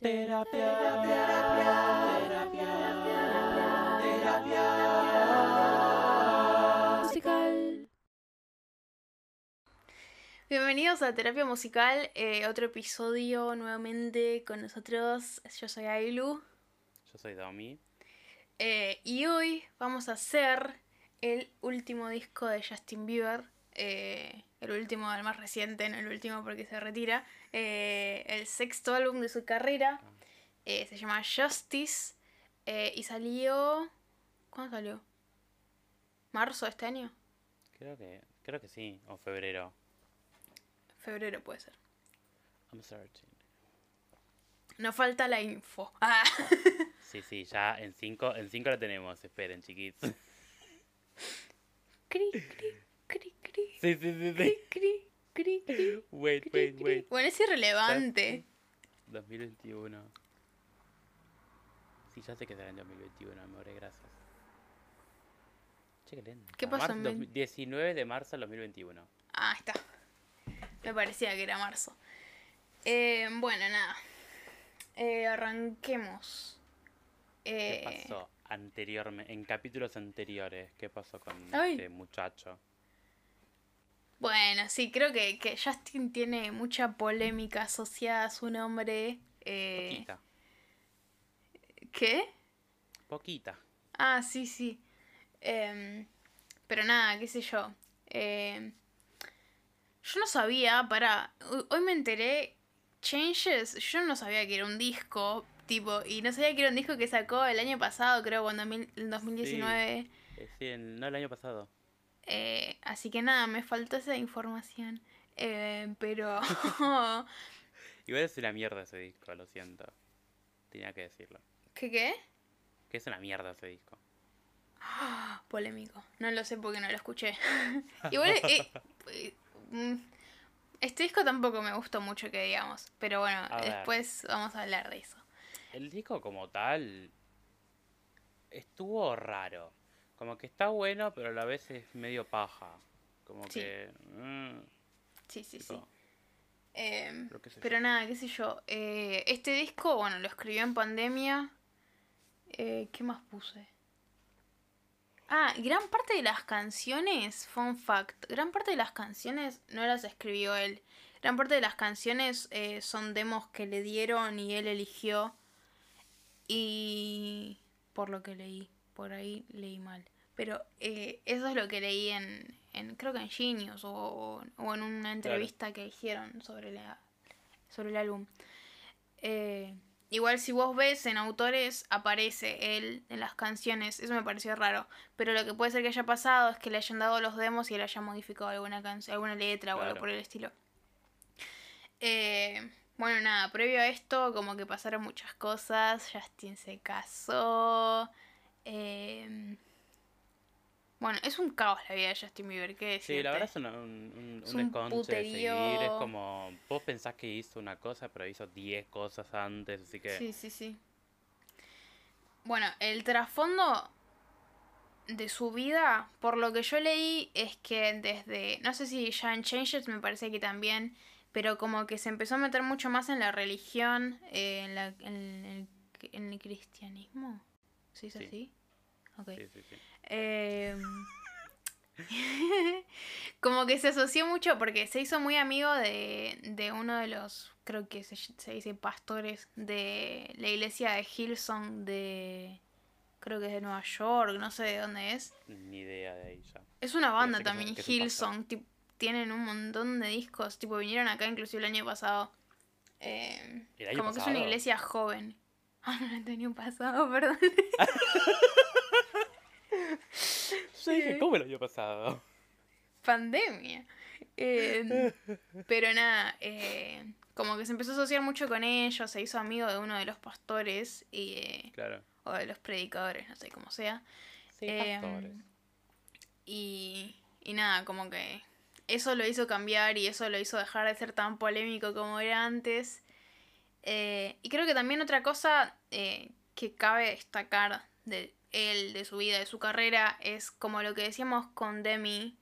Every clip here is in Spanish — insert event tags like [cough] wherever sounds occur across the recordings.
Terapia, terapia, terapia, terapia musical. Bienvenidos a Terapia Musical, eh, otro episodio nuevamente con nosotros. Yo soy Ailu Yo soy Domi. eh, y hoy vamos a hacer el último disco de Justin Bieber. eh, el último, el más reciente, no el último porque se retira. eh, el sexto álbum de su carrera. eh, se llama Justice eh, y salió. ¿Cuándo salió? ¿Marzo de este año? Creo que, creo que sí, o febrero. Febrero puede ser. I'm searching. Nos falta la info. Ah. [laughs] Sí, sí, ya en 5 en cinco la tenemos, esperen, chiquitos. Cri, cri, cri. Sí, sí, sí, Cri, sí. cri, cri, cri, [laughs] Wait, cri, wait, cri. wait. Bueno, es irrelevante. 2021. Sí, ya sé que será en 2021, amor, gracias. Che, qué. ¿Qué pasó Marzo en dos- vein- 19 de marzo del 2021. Ah, está. Me parecía que era marzo. Eh, bueno, nada. Eh, arranquemos. ¿Qué Eh, pasó anteriormente, en capítulos anteriores? ¿Qué pasó con Ay. este muchacho? Bueno, sí, creo que, que Justin tiene mucha polémica asociada a su nombre. Eh, Poquita. ¿Qué? Poquita. Ah, sí, sí. Em, pero nada, qué sé yo. Em, yo no sabía, para. Hoy me enteré. Changes, yo no sabía que era un disco, tipo, y no sabía que era un disco que sacó el año pasado, creo, cuando en 2019. Eh, sí, en- no el año pasado. Eh, así que nada, me faltó esa información. Eh, pero. [laughs] [laughs] Igual es una mierda ese disco, lo siento. Tenía que decirlo. ¿Qué qué? Que es una mierda ese disco. [gasps] Polémico. No lo sé porque no lo escuché. [laughs] Igual, eh, eh, mm, este disco tampoco me gustó mucho que digamos. Pero bueno, después vamos a hablar de eso. El disco como tal estuvo raro. Como que está bueno, pero a la vez es medio paja. Como Sí. que... mm, Sí, sí, sí. Em, pero nada, qué sé yo. eh, este disco, bueno, lo escribió en pandemia. Eh, ¿Qué más puse? Ah, gran parte de las canciones, fun fact, gran parte de las canciones no las escribió él. Gran parte de las canciones eh, son demos que le dieron y él eligió. Y por lo que leí, por ahí leí mal. Pero eh, eso es lo que leí en, en creo que en Genius o, o en una entrevista que hicieron sobre, la, sobre el álbum. Eh, igual si vos ves en autores aparece él en las canciones, eso me pareció raro. Pero lo que puede ser que haya pasado es que le hayan dado los demos y él haya modificado alguna canción, alguna letra o algo por el estilo. Eh, bueno, nada, previo a esto, como que pasaron muchas cosas. Justin se casó. eh, bueno, es un caos la vida de Justin Bieber, ¿qué decirte? Sí, la verdad es un, un, Es un de seguir. Es como... Vos pensás que hizo una cosa, pero hizo 10 cosas antes, así que... Sí, sí, sí. Bueno, el trasfondo de su vida, por lo que yo leí, es que desde, no sé si ya en Changes me parece que también, pero como que se empezó a meter mucho más en la religión, eh, en, la, en, el, en el cristianismo. ¿Sí es Sí. así? Ok. Sí, sí, sí. Eh, [laughs] como que se asoció mucho porque se hizo muy amigo de, de uno de los, creo que se, se dice pastores de la iglesia de Hillsong de, creo que es de Nueva York, no sé de dónde es. Ni idea de ahí ya. Es una banda sé un- también, un pastor. Hillsong, tip- tienen un montón de discos, tipo vinieron acá inclusive el año pasado. Eh, ¿El año como que es una iglesia joven. [laughs] Ah, no, el año pasado, [laughs] perdón. [laughs] Yo dije, ¿cómo lo había pasado? pandemia. Eh, [laughs] pero nada, eh, como que se empezó a asociar mucho con ellos, se hizo amigo de uno de los pastores y, eh, Claro. o de los predicadores, no sé cómo sea. Sí, Em, pastores. Y, y nada, como que eso lo hizo cambiar y eso lo hizo dejar de ser tan polémico como era antes. Eh, y creo que también otra cosa eh, que cabe destacar de él, de su vida, de su carrera, es como lo que decíamos con Demi.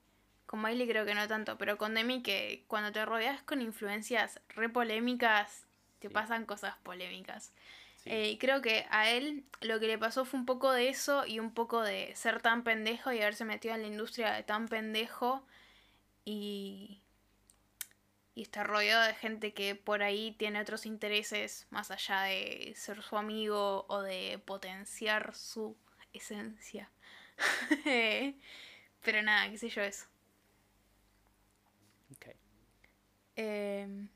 Con Miley creo que no tanto, pero con Demi que cuando te rodeas con influencias re polémicas, te Sí. pasan cosas polémicas. Sí. Eh, y creo que a él lo que le pasó fue un poco de eso y un poco de ser tan pendejo y haberse metido en la industria de tan pendejo y, y estar rodeado de gente que por ahí tiene otros intereses más allá de ser su amigo o de potenciar su esencia. [laughs] Pero nada, qué sé yo eso. Ok. Em,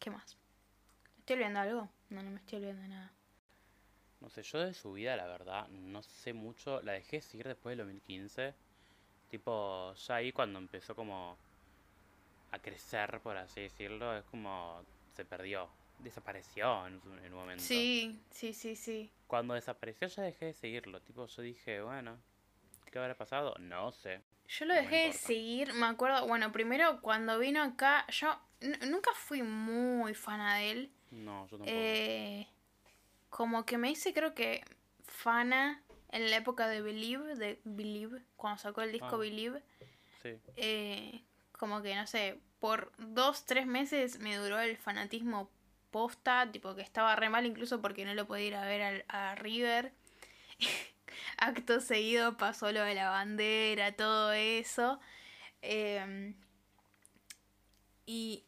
¿Qué más? ¿Me ¿Estoy olvidando algo? No, no me estoy olvidando de nada. No sé, yo de su vida, la verdad, no sé mucho. La dejé de seguir después del 2015. Tipo, ya ahí cuando empezó como a crecer, por así decirlo, es como se perdió. Desapareció en, un- en un momento. Sí, sí, sí, sí. Cuando desapareció ya dejé de seguirlo. Tipo, yo dije, bueno, ¿qué habrá pasado? No sé. Yo lo No dejé de seguir, me acuerdo, bueno, primero cuando vino acá, yo nunca fui muy fana de él. No, yo tampoco. Eh, como que me hice creo que fana en la época de Believe, de Believe, cuando sacó el disco Ah. Believe. Sí, eh, como que no sé, por dos, tres meses me duró el fanatismo posta, tipo que estaba re mal incluso porque no lo podía ir a ver al- a River. [laughs] Acto seguido pasó lo de la bandera, todo eso. Em, y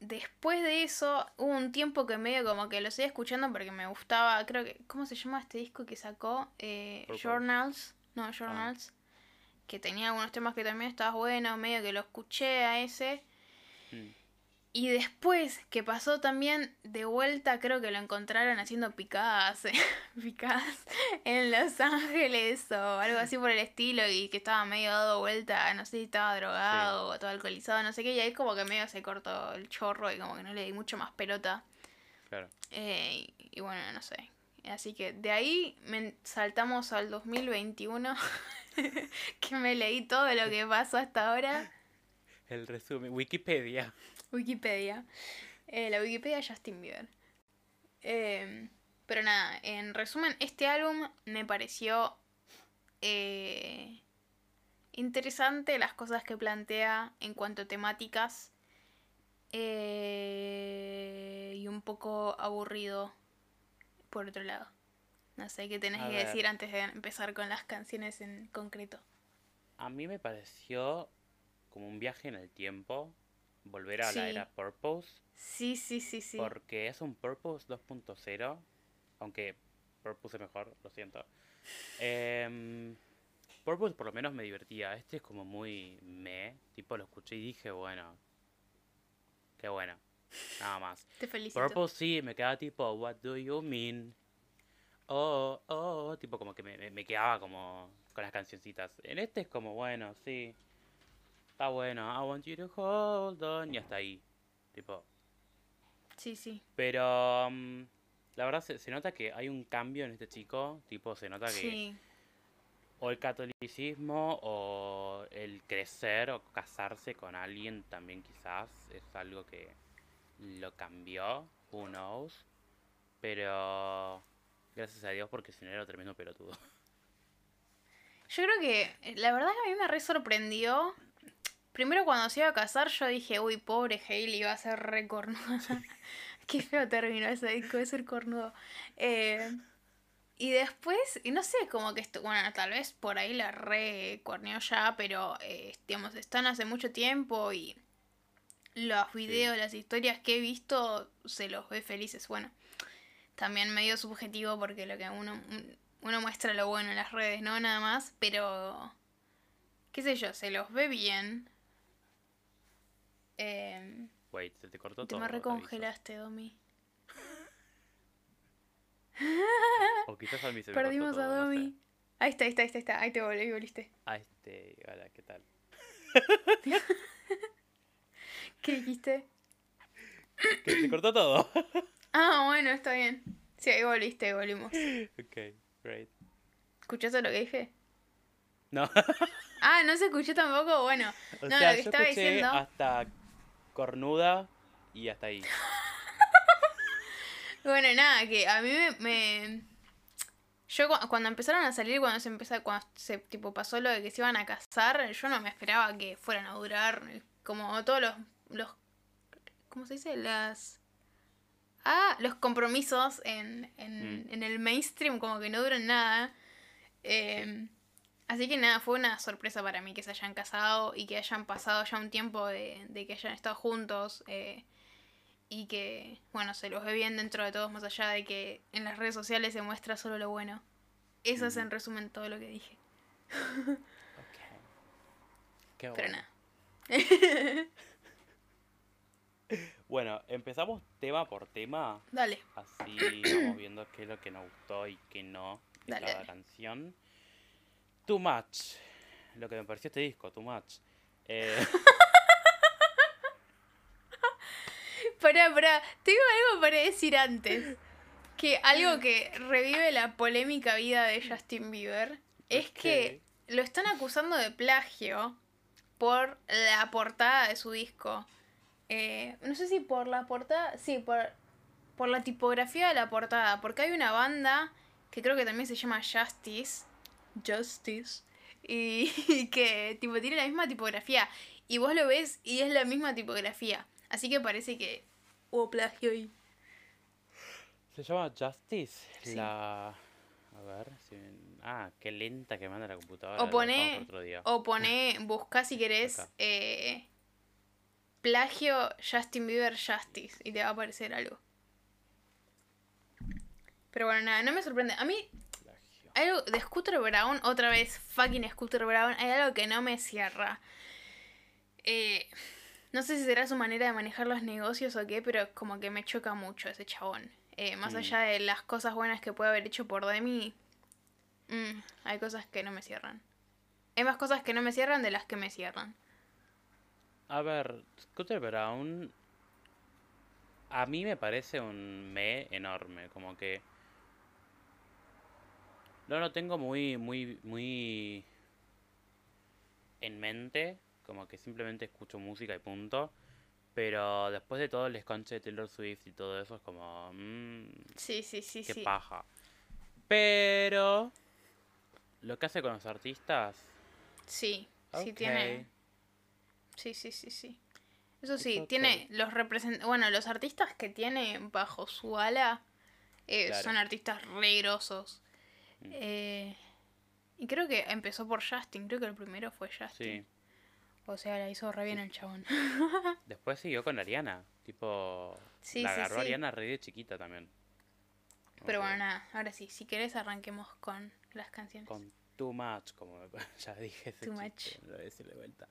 después de eso hubo un tiempo que medio como que lo seguía escuchando porque me gustaba, creo que, ¿cómo se llama este disco que sacó? Eh. Journals, no, Journals, que tenía algunos temas que también estaban buenos, medio que lo escuché a ese. Mm. Y después que pasó también de vuelta, creo que lo encontraron haciendo picadas, [laughs] picadas en Los Ángeles o algo así por el estilo y que estaba medio dado vuelta, no sé si estaba drogado o todo alcoholizado, no sé qué, y ahí como que medio se cortó el chorro y como que no le di mucho más pelota. claro. Eh, y bueno, no sé. Así que de ahí me saltamos al 2021, [laughs] que me leí todo lo que pasó hasta ahora. El resumen, Wikipedia. Wikipedia. Eh, la Wikipedia de Justin Bieber. Eh, pero nada, en resumen, este álbum me pareció eh, interesante las cosas que plantea en cuanto a temáticas eh, y un poco aburrido por otro lado. No sé qué tenés A que ver. decir antes de empezar con las canciones en concreto. A mí me pareció como un viaje en el tiempo, volver a Sí. la era Purpose, Sí, sí, sí, sí. porque es un Purpose 2.0, aunque Purpose es mejor, lo siento. Em, Purpose por lo menos me divertía, este es como muy me, tipo lo escuché y dije, bueno, qué bueno, nada más. [laughs] Te felicito. Purpose sí, me quedaba tipo, what do you mean? Oh, oh, tipo como que me- me quedaba como con las cancioncitas. En este es como, bueno, sí, está bueno, I want you to hold on, y hasta ahí, tipo. Sí, sí. Pero mm, la verdad se, se nota que hay un cambio en este chico, tipo, se nota que Sí. o el catolicismo o el crecer o casarse con alguien también quizás es algo que lo cambió, who knows. Pero gracias a Dios porque si no era tremendo pelotudo. Yo creo que eh, la verdad que a mí me re sorprendió. Primero cuando se iba a casar yo dije, uy, pobre Hailey, iba a ser re cornuda. [laughs] [laughs] Qué feo terminó ese disco de ser cornudo. Eh, y después, y no sé, como que esto, bueno, tal vez por ahí la re corneó ya, pero eh, digamos, están hace mucho tiempo y los videos, las historias que he visto se los ve felices. Bueno, también medio subjetivo porque lo que uno, uno muestra lo bueno en las redes, ¿no? Nada más, pero qué sé yo, se los ve bien. Eh, Wait, se te cortó te todo. me te aviso. recongelaste, Domi. [laughs] O quizás a mí se me Perdimos cortó a todo, no sé. Domi. Ahí está, ahí está, ahí está, ahí. Ahí te volví, volviste. Ah, este, hola, ¿qué tal? [laughs] ¿Qué dijiste? Que se cortó todo. [laughs] Ah, bueno, está bien. Sí, ahí volviste, ahí volvimos. ok, great. ¿Escuchaste lo que dije? No, Ah, no se escuchó tampoco. Bueno, o No, sea, lo que yo estaba escuché diciendo- hasta cornuda y hasta ahí. [laughs] Bueno, nada, que a mí me... me- Yo cu- cuando empezaron a salir, cuando se empezó, cuando se tipo pasó lo de que se iban a casar, yo no me esperaba que fueran a durar como todos los, los ¿cómo se dice? Las ah, los compromisos en, en, Mm. en el mainstream como que no duran nada. Eh, Así que nada, fue una sorpresa para mí que se hayan casado y que hayan pasado ya un tiempo de, de que hayan estado juntos. eh, y que, bueno, se los ve bien dentro de todos, más allá de que en las redes sociales se muestra solo lo bueno. Eso es en resumen todo lo que dije. Ok. Qué Pero bueno. nada. [laughs] Bueno, empezamos tema por tema. Dale. Así vamos viendo qué es lo que nos gustó y qué no de Dale, cada dale. canción. Too Much. Lo que me pareció este disco, Too Much. Eh, [laughs] Pará, pará. Tengo algo para decir antes. Que algo que revive la polémica vida de Justin Bieber es que lo están acusando de plagio por la portada de su disco. Eh, no sé si por la portada. Sí, por, por la tipografía de la portada. Porque hay una banda que creo que también se llama Justice. Justice. Y, [laughs] y que tipo tiene la misma tipografía. Y vos lo ves y es la misma tipografía. Así que parece que hubo plagio ahí. Se llama Justice. Sí. La. A ver. Si... Ah, qué lenta que manda la computadora. O pone- otro día. O pone, busca si querés, eh, plagio Justin Bieber Justice y te va a aparecer algo. Pero bueno, nada, no me sorprende. A mí. Algo de Scooter Brown, otra vez, fucking Scooter Brown, hay algo que no me cierra. Eh, no sé si será su manera de manejar los negocios o qué, pero como que me choca mucho ese chabón. Eh, más Mm. allá de las cosas buenas que puede haber hecho por Demi, mm, hay cosas que no me cierran. Hay más cosas que no me cierran de las que me cierran. A ver, Scooter Brown. A mí me parece un me enorme. Como que. No lo tengo muy, muy, muy. En mente. Como que simplemente escucho música y punto. Pero después de todo el esconche de Taylor Swift y todo eso, es como. mm, Sí, sí, sí, qué sí. paja. Pero. Lo que hace con los artistas. Sí, sí tiene. Sí, sí, sí, sí. Eso sí, tiene los represent bueno, los artistas que tiene bajo su ala eh, Claro. son artistas re grosos. Mm. Eh, y creo que empezó por Justin, creo que el primero fue Justin. Sí. O sea, la hizo re bien el chabón. [laughs] Después siguió con Ariana. Tipo. Sí, la agarró sí. Ariana re de chiquita también. Pero bueno, nada, ahora sí, si querés arranquemos con las canciones. Con Too Much, como [laughs] ya dije. ese Too chiste, Much. no lo voy a decir de vuelta.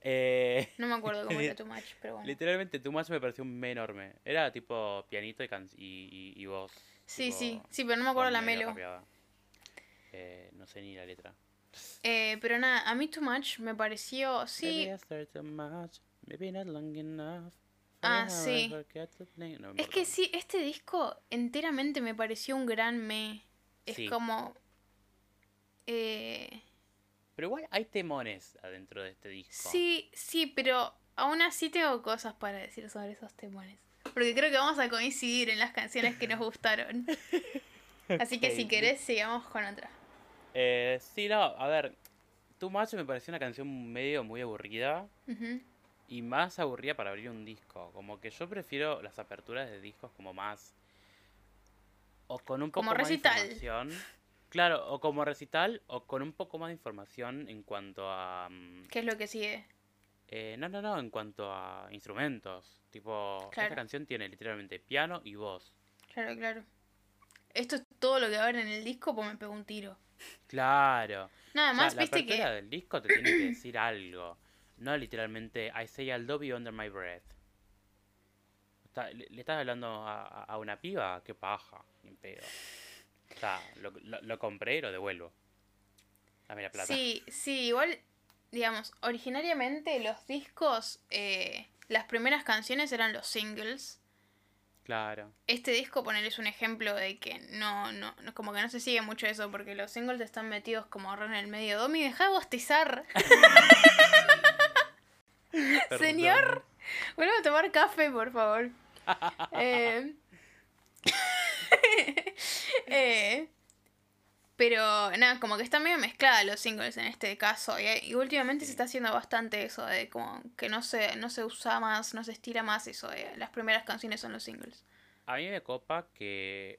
Eh, No me acuerdo [laughs] cómo era Too Much, pero bueno. literalmente Too Much me pareció un me enorme. Era tipo pianito y, can- y, y, y voz. Sí, tipo, sí, sí, pero no me acuerdo la melo. rapeada. Eh, no sé ni la letra. Eh, pero nada, a mí Too Much me pareció, sí. Ah, sí. No Es que sí, este disco enteramente me pareció un gran me. Es Sí. como... Eh, Pero igual hay temones adentro de este disco. sí, sí, pero aún así tengo cosas para decir sobre esos temones. Porque creo que vamos a coincidir en las canciones que nos [laughs] gustaron. [laughs] Así que si querés, sigamos con otra. Eh, sí, no, a ver. Too Much me pareció una canción medio muy aburrida. Y más aburrida para abrir un disco. Como que yo prefiero las aperturas de discos como más. O con un poco Como más recital. de información. Claro, o como recital, o con un poco más de información en cuanto a. mm, ¿Qué es lo que sigue? eh, no, no, no, en cuanto a instrumentos. Tipo, Claro. esta canción tiene literalmente piano y voz. Claro, claro. Esto es todo lo que va a haber en el disco, pues me pegó un tiro. Claro. Nada O sea, más, la apertura que... del disco te tiene que decir algo. No literalmente, I say I love you under my breath. Está- le, le estás hablando a, a- una piba? Qué paja, ni pedo. O sea, lo, lo- lo compré y lo devuelvo. Dame la plata. Sí, sí, igual, digamos, originariamente los discos, eh, las primeras canciones eran los singles. Claro. Este disco, poner es un ejemplo de que no, no, no, como que no se sigue mucho eso, porque los singles están metidos como en el medio. Domi, deja de bostezar. [laughs] Señor. Vuelve a tomar café, por favor. [laughs] Eh, [laughs] eh, pero nada, como que están medio mezcladas los singles en este caso. Y, y últimamente se está haciendo bastante eso de como que no se, no se usa más, no se estira más eso de las primeras canciones son los singles. A mí me copa que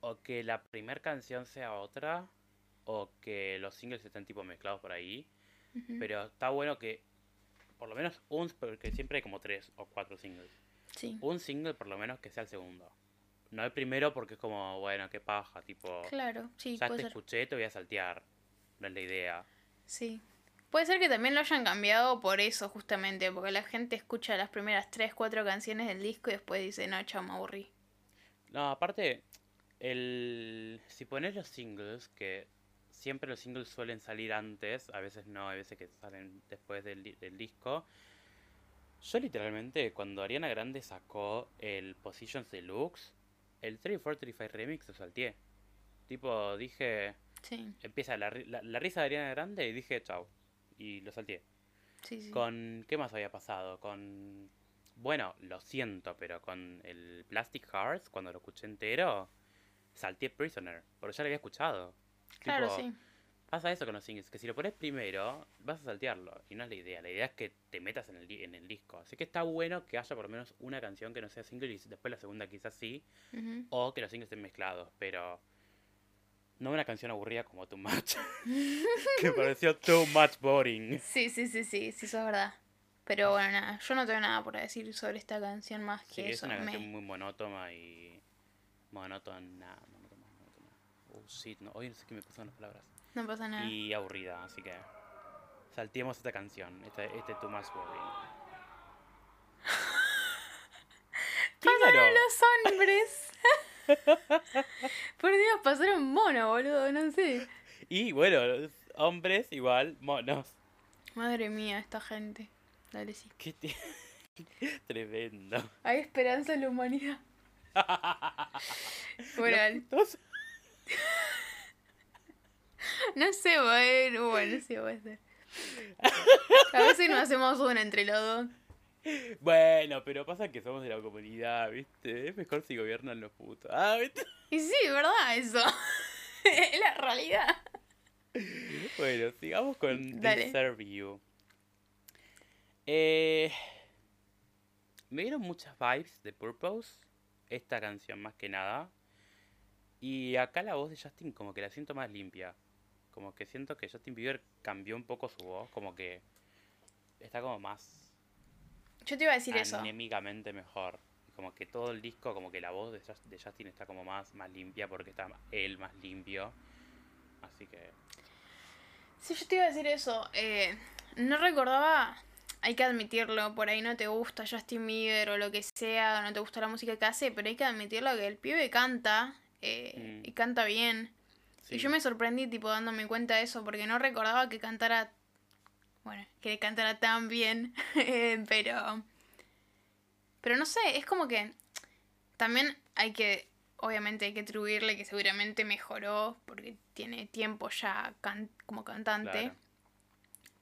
o que la primera canción sea otra o que los singles estén tipo mezclados por ahí. Pero está bueno que por lo menos un, porque siempre hay como tres o cuatro singles. Sí. Un single por lo menos que sea el segundo. No el primero porque es como, bueno, qué paja, tipo, Claro, sí, ya te ser. escuché, te voy a saltear. No es la idea. Sí. Puede ser que también lo hayan cambiado por eso, justamente, porque la gente escucha las primeras 3, 4 canciones del disco y después dice, no, chao, me aburrí. No, aparte, el si pones los singles, que siempre los singles suelen salir antes, a veces no, a veces que salen después del, del disco. Yo literalmente, cuando Ariana Grande sacó el Positions Deluxe, el 3435 Remix lo salteé. Tipo, dije, Sí, empieza la, la, la risa de Ariana Grande y dije, chau. Y lo salteé. sí, sí. Con, ¿qué más había pasado? Con, bueno, lo siento, pero con el Plastic Hearts, cuando lo escuché entero, salté Prisoner, porque ya lo había escuchado. Claro, Tipo, sí. Pasa eso con los singles, que si lo pones primero, vas a saltearlo, y no es la idea. La idea es que te metas en el, en el disco. Así que está bueno que haya por lo menos una canción que no sea single y después la segunda quizás sí, o que los singles estén mezclados, pero no una canción aburrida como Too Much, [laughs] que pareció Too Much Boring. Sí, sí, sí, sí, sí, eso es verdad. Pero bueno, nada, yo no tengo nada por decir sobre esta canción más Sí, que es eso. una me- canción muy monótona y. Monótona. Oh shit, no, hoy no sé qué me pasan las palabras. No pasa nada. Y aburrida, así que. Salteemos esta canción, este, este Too Much. [laughs] Pasaron los hombres. [laughs] Por Dios, pasaron mono, boludo, no sé. Y bueno, hombres igual, monos. Madre mía, esta gente. Dale, sí. Qué [laughs] Tremendo. Hay esperanza en la humanidad. Bueno, [laughs] no sé, bueno, bueno, sí, puede ser. A veces nos hacemos una entre los dos. Bueno, pero pasa que somos de la comunidad, ¿viste? Es mejor si gobiernan los putos. Ah, ¿viste? Y sí, ¿verdad? Eso. [laughs] es la realidad. Bueno, sigamos con Dale. Deserve You. Eh, me dieron muchas vibes de Purpose, esta canción más que nada. Y acá la voz de Justin como que la siento más limpia. Como que siento que Justin Bieber cambió un poco su voz, como que está como más Yo te iba a decir eso. anémicamente mejor. Como que todo el disco, como que la voz de, Jus- de Justin está como más, más limpia porque está él más limpio. Así que... Sí, yo te iba a decir eso. Eh, no recordaba, hay que admitirlo, por ahí no te gusta Justin Bieber o lo que sea, no te gusta la música que hace, pero hay que admitirlo que el pibe canta eh, Mm. y canta bien. sí. Y yo me sorprendí, tipo, dándome cuenta de eso, porque no recordaba que cantara. Bueno, que cantara tan bien. [laughs] pero. Pero no sé, es como que. También hay que. Obviamente hay que atribuirle que seguramente mejoró, porque tiene tiempo ya can- como cantante. Claro.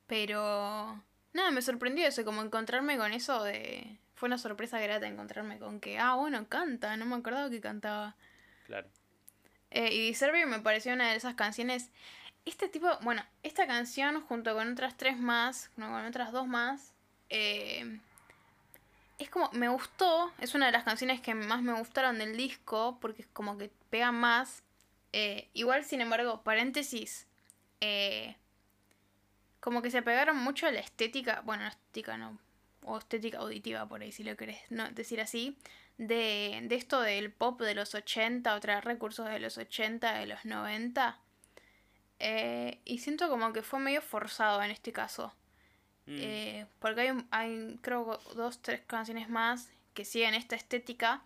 Pero. Nada, me sorprendió eso, como encontrarme con eso de. Fue una sorpresa grata encontrarme con que, ah, bueno, canta, no me acordaba que cantaba. Eh, y Deserve me pareció una de esas canciones. Este tipo, bueno, esta canción junto con otras tres más, no, con otras dos más, eh, es como, me gustó, es una de las canciones que más me gustaron del disco, porque es como que pega más. Eh, igual, sin embargo, paréntesis, como que se pegaron mucho a la estética, bueno, estética no, o estética auditiva por ahí, si lo querés decir así, de, de esto del pop de los 80, o traer recursos de los 80, de los 90. Eh, y siento como que fue medio forzado en este caso. Mm, Eh, porque hay, hay, creo, dos, tres canciones más que siguen esta estética.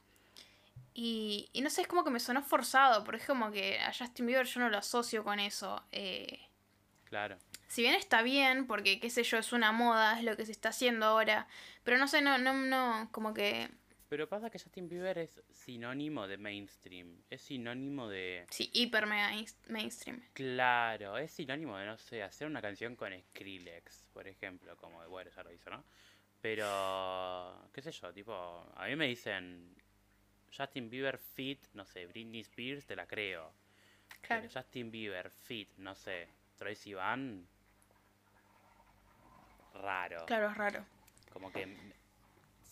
Y, y no sé, es como que me sonó forzado, porque es como que a Justin Bieber yo no lo asocio con eso. Eh, claro. si bien está bien, porque qué sé yo, es una moda, es lo que se está haciendo ahora. Pero no sé, no, no, no, como que Pero pasa que Justin Bieber es sinónimo de mainstream. Es sinónimo de... sí, hiper mega mainstream. Claro, es sinónimo de, no sé, hacer una canción con Skrillex, por ejemplo. Como, bueno, ya lo hizo, ¿no? Pero, qué sé yo, tipo, a mí me dicen Justin Bieber fit, no sé, Britney Spears, te la creo. Claro. Pero Justin Bieber fit, no sé, Troye Sivan, raro. Claro, es raro. Como que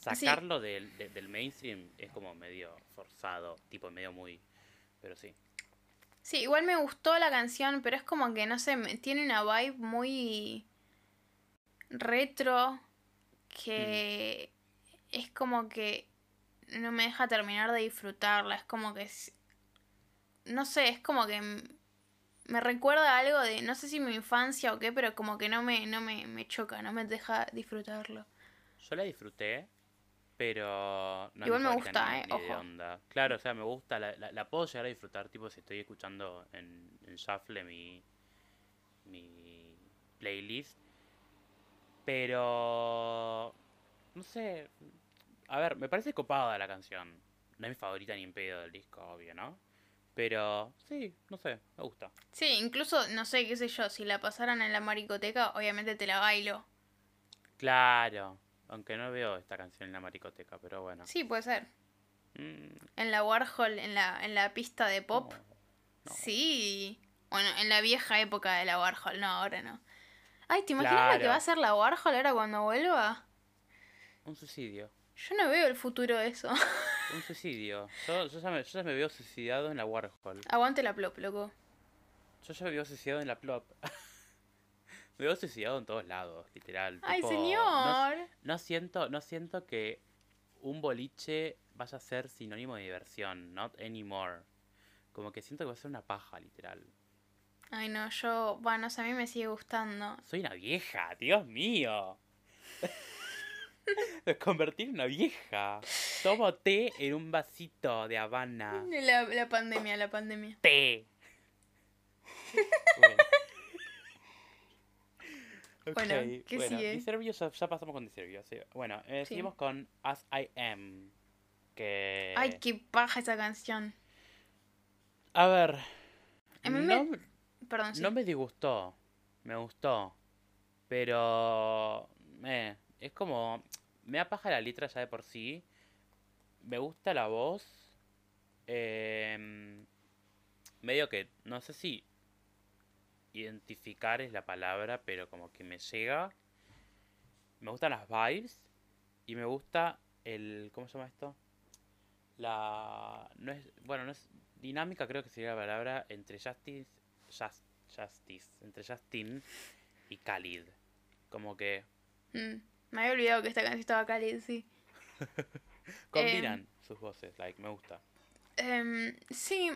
sacarlo del, de- del mainstream es como medio forzado, tipo medio muy... Pero sí. Sí, igual me gustó la canción, pero es como que, no sé, tiene una vibe muy retro que es como que no me deja terminar de disfrutarla. Es como que, es- no sé, es como que me recuerda a algo de, no sé si mi infancia o qué, pero como que no me, no me, me choca, no me deja disfrutarlo. Yo la disfruté, pero no Igual me gusta, ni- eh, ni de ojo. onda. Claro, o sea, me gusta, la, la, la puedo llegar a disfrutar, tipo si estoy escuchando en, en Shuffle mi, mi playlist. Pero, no sé, a ver, me parece copada la canción. No es mi favorita ni en pedo del disco, obvio, ¿no? Pero, sí, no sé, me gusta. Sí, incluso, no sé, qué sé yo, si la pasaran en la maricoteca, obviamente te la bailo. Claro, aunque no veo esta canción en la maricoteca, pero bueno. Sí, puede ser. Mm, En la Warhol, en la, en la pista de pop. no, no. Sí. Bueno, en la vieja época de la Warhol, no, ahora no. Ay, ¿te imaginas lo que va a hacer la Warhol ahora cuando vuelva? Un suicidio. Yo no veo el futuro de eso. [laughs] Un suicidio. Yo, yo, ya me, yo ya me veo suicidado en la Warhol. Aguante la plop, loco. Yo ya me veo suicidado en la Plop. [laughs] me veo suicidado en todos lados, literal. Ay, tipo, No, señor. no siento, no siento que un boliche vaya a ser sinónimo de diversión. Not anymore. Como que siento que va a ser una paja, literal. Ay, no, yo, bueno, o sea, a mí me sigue gustando. Soy una vieja, Dios mío. [laughs] Me convertí en una vieja. Tomo té en un vasito de Habana. La, la pandemia, la pandemia. Té. [laughs] Bueno. Bueno, ¿qué bueno, sigue? Disturbio, ya, ya pasamos con Disturbio. sí. Bueno, eh, Sí. seguimos con As I Am. Que. Ay, qué paja esa canción. A ver. A mí no, me- Perdón, sí. no me disgustó. Me gustó. Pero. eh, es como. Me da paja la letra ya de por sí. Me gusta la voz. em, medio que. No sé si. Identificar es la palabra, pero como que me llega. Me gustan las vibes. Y me gusta el. ¿Cómo se llama esto? La. No es. Bueno, no es. Dinámica creo que sería la palabra entre Justice. Just- Justice. Entre Justin y Khalid. Como que. Mm, me había olvidado que esta canción estaba cálida, sí. [laughs] Combinan sus voces. Like, me gusta. Em, sí,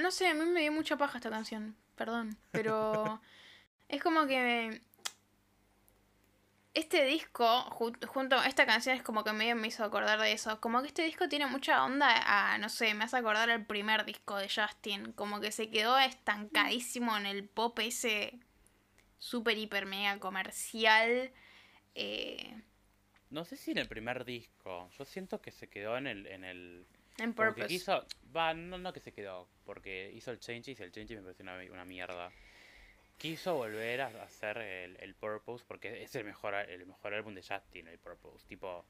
no sé, a mí me dio mucha paja esta canción, perdón, pero [laughs] es como que este disco, ju- junto a esta canción es como que medio me hizo acordar de eso, como que este disco tiene mucha onda a, no sé, me hace acordar al primer disco de Justin, como que se quedó estancadísimo en el pop ese super hiper mega comercial. eh, No sé si en el primer disco. Yo siento que se quedó en el. En el en Purpose. quiso. Va, no, no que se quedó. Porque hizo el Changes y el Changes me pareció una, una mierda. Quiso volver a hacer el, el Purpose porque es el mejor, el mejor álbum de Justin, el Purpose. Tipo.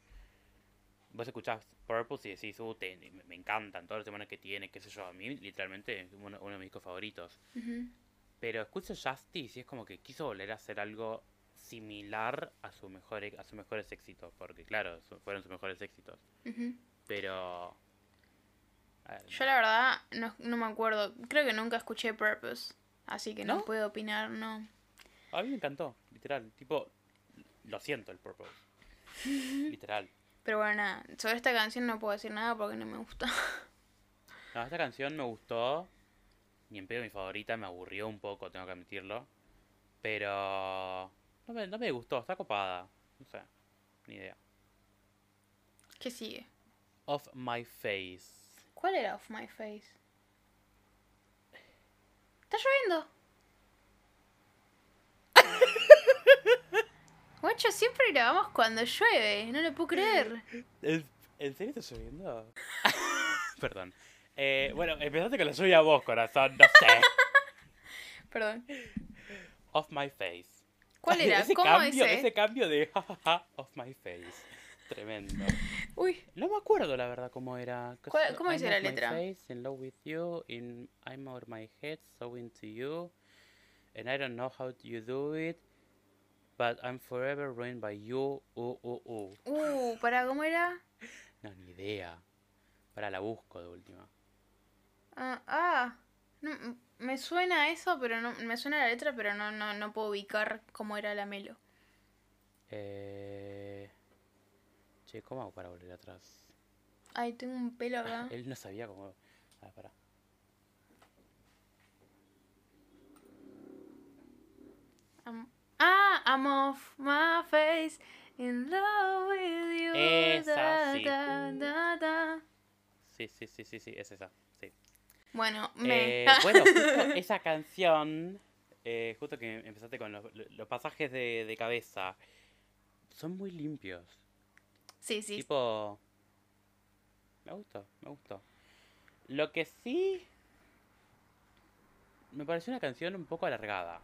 Vos escuchás Purpose y decís, uh, te- me, encantan todos los temas que tiene, qué sé yo. A mí, literalmente, es uno, uno de mis discos favoritos. Ujú. Pero escucho Justice y es como que quiso volver a hacer algo similar a, su mejor, a sus mejores éxitos. Porque, claro, fueron sus mejores éxitos. Ujú. Pero. Ver, Yo la verdad no, no me acuerdo. Creo que nunca escuché Purpose. Así que no, ¿No? puedo opinar, no. A mí me encantó, literal. Tipo, lo siento el Purpose. [laughs] literal. Pero bueno, nada. Sobre esta canción no puedo decir nada porque no me gusta. [laughs] No, esta canción me gustó. Ni en pedo mi favorita, me aburrió un poco, tengo que admitirlo. Pero. No me, no me gustó, está copada. No sé, ni idea. ¿Qué sigue? Off My Face. ¿Cuál era Off My Face? ¿Está lloviendo? [laughs] Guacho, siempre grabamos cuando llueve. No lo puedo creer. ¿En, en serio está lloviendo? [laughs] Perdón. Eh, bueno, empezaste con la lluvia vos, corazón, no sé. [laughs] Perdón. Off my face. ¿Cuál era? ese ¿Cómo cambio, dice? Ese cambio de off my face. Tremendo. Uy, No me acuerdo la verdad cómo era. 'cause ¿Cuál- cómo dice la my letra? face, in love with you, in I'm out of my head, so into you. And I don't know how you do it. But I'm forever ruined by you. Uh, uh, uh. Uh, ¿para cómo era? No, ni idea. Para la busco de última. Ah, ah, no, m- me suena eso, pero no, me suena la letra, pero no, no, no puedo ubicar cómo era la melo. Eh... Che, ¿cómo hago para volver atrás? Ay, tengo un pelo acá. [laughs] Él no sabía cómo. Ah, pará. I'm- ah, I'm off my face, in love with you. Esa, da, sí. da, da, da. Sí, sí, sí, sí, sí, es esa. Sí. Bueno, me. Eh, [laughs] bueno, justo esa canción, eh, justo que empezaste con los, los pasajes de, de cabeza, son muy limpios. Sí, sí. Tipo. Me gustó, me gustó. Lo que sí. Me pareció una canción un poco alargada.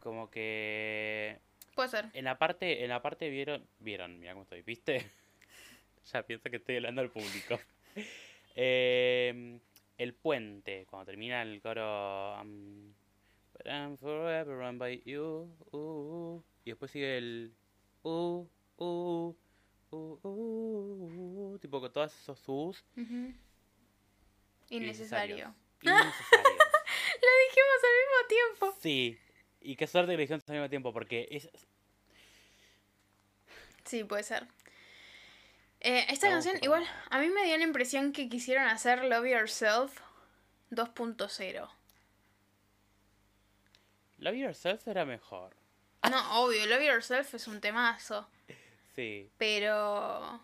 Como que. Puede ser. En la parte, en la parte vieron. Vieron, mira cómo estoy, ¿viste? [laughs] ya pienso que estoy hablando al público. [laughs] Em, el puente, cuando termina el coro. um, But I'm forever run by you. uh, uh", y después sigue el. Uh, uh, uh, uh, uh, tipo con todos esos sus. Ujú. Innecesario. Innecesarios. [laughs] Lo dijimos al mismo tiempo. Sí. Y qué suerte que lo dijimos al mismo tiempo, porque es. Sí, puede ser. Eh, esta Vamos canción, igual, a mí me dio la impresión que quisieron hacer Love Yourself 2.0. Love Yourself era mejor. No, obvio, Love Yourself es un temazo. Sí. Pero.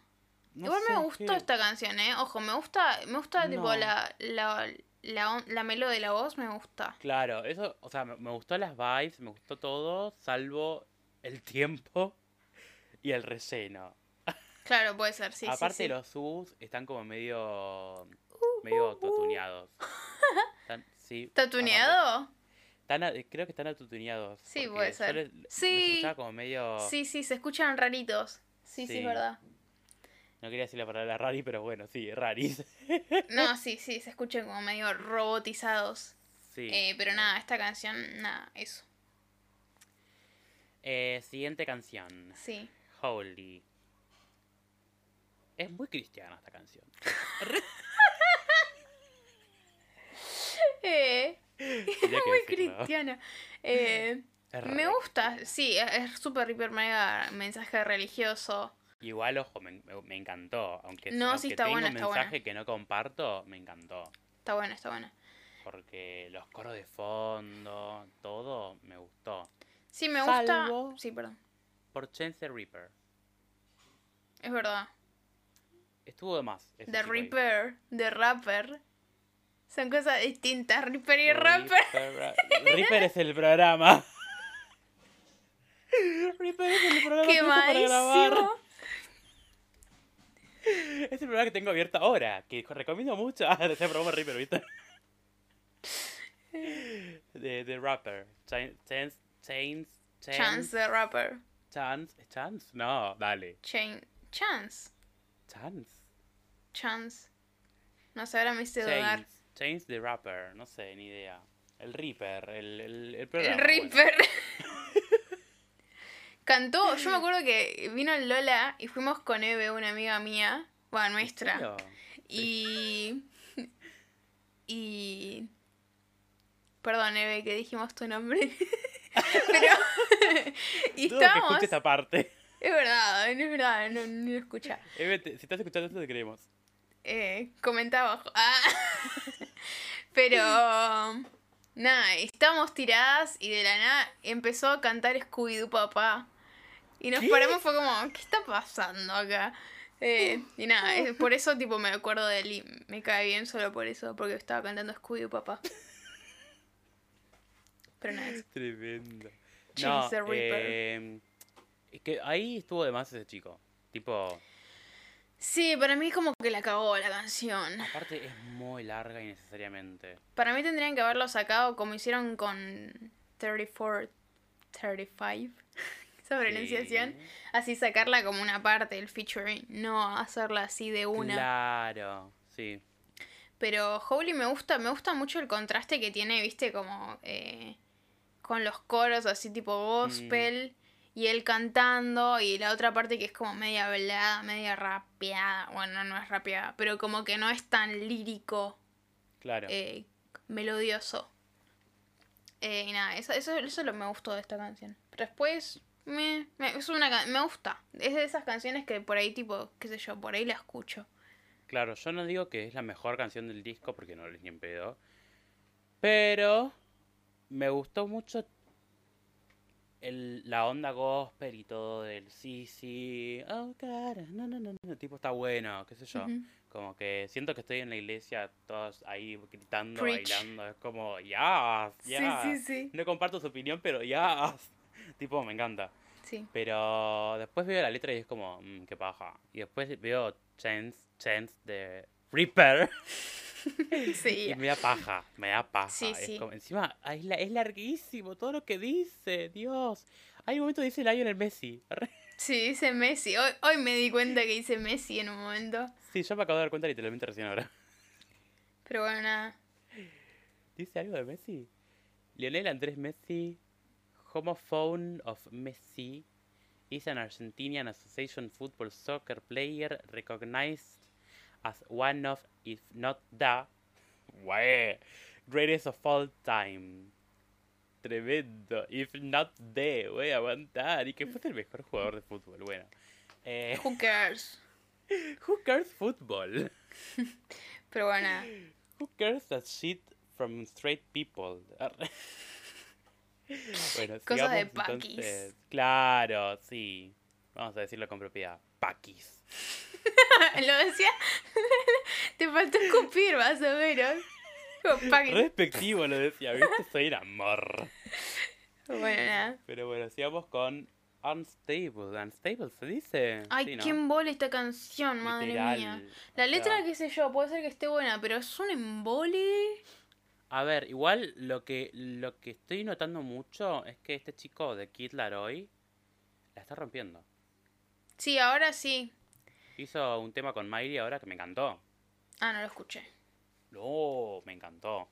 No igual sé, me gustó esta canción, ¿eh? Ojo, me gusta, me gusta tipo la, la, la, la melo de la voz, me gusta. Claro, eso, o sea, me, me gustó las vibes, me gustó todo, salvo el tiempo [laughs] y el relleno. [laughs] Claro, puede ser, sí. sí, Aparte sí. Uh, los subs están como medio medio tatuneados. [laughs] Están- sí, ¿Está aparte. A- creo que están atutuneados. Sí, puede ser. les- Sí. como medio Sí, sí, se escuchan raritos. Sí, sí, Sí. es verdad. no quería decir la palabra rari, pero bueno, sí, raris. [laughs] No, [laughs] sí, sí, se escuchan como medio robotizados. sí. Eh, pero nada, esta canción, nada, eso. Eh, siguiente canción. Sí. Holy. Es muy cristiana esta canción. [laughs] Eh, [laughs] muy cristiana. [laughs] Eh, me gusta, sí, es- súper hiper mega mensaje religioso. Igual, ojo, me, me- encantó. Aunque, No, aunque sí, está tenga buena, un está mensaje buena. que no comparto, me encantó. Está buena, está buena. Porque los coros de fondo, todo, me gustó. Sí, me Salvo- gusta. Sí, perdón. Por Chance the Reaper. Es verdad. Estuvo de más. The. Reaper, The Rapper. Son cosas distintas, Reaper y Rapper. Reaper es el programa. Reaper es el programa que ¡Qué uso para grabar. Es el programa que tengo abierto ahora, que recomiendo mucho. Ah, ese programa Reaper, ¿viste? De, de Rapper. Chance, Chance, Chance, Chance the Rapper. Chance, Chance, no, dale. Chain. Chance. Chance. Chance. No sé, ahora me hice dudar. Chance the Rapper, no sé, ni idea. El Reaper, el, el, el El programa. bueno. Reaper. [laughs] [laughs] Cantó, yo me acuerdo que vino el Lola y fuimos con Eve, una amiga mía, bueno, ¿En nuestra. Y. Y. Perdón, Eve, que dijimos tu nombre. [laughs] Pero. y que estábamos. esta parte. Es verdad, es verdad, no, no lo escucha. Eve, te- si estás escuchando esto, te queremos. Eh, comenta abajo. Ah. [laughs] Pero. Nada, estábamos tiradas y de la nada empezó a cantar Scooby-Doo papá. Y nos ¿Qué? paramos, fue como, ¿qué está pasando acá? Eh, y nada, [laughs] es- por eso tipo me acuerdo de él y me cae bien solo por eso, porque estaba cantando Scooby-Doo papá. Pero nada, eso. Tremendo. No, Reaper. eh, es que ahí estuvo de más ese chico. Tipo, Sí, para mí como que la cagó la canción. aparte es muy larga innecesariamente. Para mí tendrían que haberlo sacado como hicieron con 34, 35. [laughs] Esa pronunciación. Sí. Así sacarla como una parte del featuring, no hacerla así de una. Claro, sí. Pero Holy me gusta, me gusta mucho el contraste que tiene, viste, como eh, con los coros así tipo gospel. Mm. Y él cantando y la otra parte que es como media velada, media rapeada. Bueno, no es rapeada, pero como que no es tan lírico, Claro. eh, melodioso. Eh, y nada, eso, eso, eso es lo que me gustó de esta canción. Pero después, me, me, es una, me gusta. Es de esas canciones que por ahí, tipo, qué sé yo, por ahí la escucho. Claro, yo no digo que es la mejor canción del disco porque no es ni en pedo. Pero me gustó mucho el, la onda gospel y todo del sí, sí, oh, cara, no, no, no, no, tipo está bueno, qué sé yo. Como que siento que estoy en la iglesia, todos ahí gritando, Preach. bailando, es como, ya, ya. Sí, sí, sí. No comparto su opinión, pero ya. [laughs] tipo, me encanta. Sí. Pero después veo la letra y es como, mmm, qué paja. Y después veo Chance, Chance de Reaper [laughs] [laughs] Sí. y me da paja, me da paja. Sí, Es sí. como- encima, es, la- es larguísimo todo lo que dice, Dios. Hay un momento que dice Lionel Messi. [laughs] Sí, dice Messi. Hoy, hoy me di cuenta que dice Messi en un momento. Sí, yo me acabo de dar cuenta literalmente recién ahora. [laughs] Pero bueno, nada. ¿Dice algo de Messi? Lionel Andrés Messi, homophone of Messi, is an Argentinian Association Football Soccer player recognized as one of, if not the, greatest of all time. Tremendo. If not the, voy a aguantar. Y que fuese el mejor jugador de fútbol. Bueno. Eh, Who cares? [laughs] who cares football? [laughs] Pero bueno. Who cares that shit from straight people? [laughs] Bueno, Cosas de paquis. Claro, sí. Vamos a decirlo con propiedad. Paquis. [laughs] Lo decía. [laughs] Te faltó escupir, más o menos. [laughs] Respectivo lo decía, ¿viste? Soy un amor. Bueno, nada. Pero bueno, sigamos con Unstable. Unstable se dice. Ay, Sí, ¿no? qué embole esta canción, madre Literal. mía. La letra, sea, qué sé yo, puede ser que esté buena, pero es un embole. A ver, igual lo que, lo que estoy notando mucho es que este chico de Kid Laroi la está rompiendo. Sí, ahora sí. Hizo un tema con Miley ahora que me encantó. Ah, no lo escuché. No, me encantó.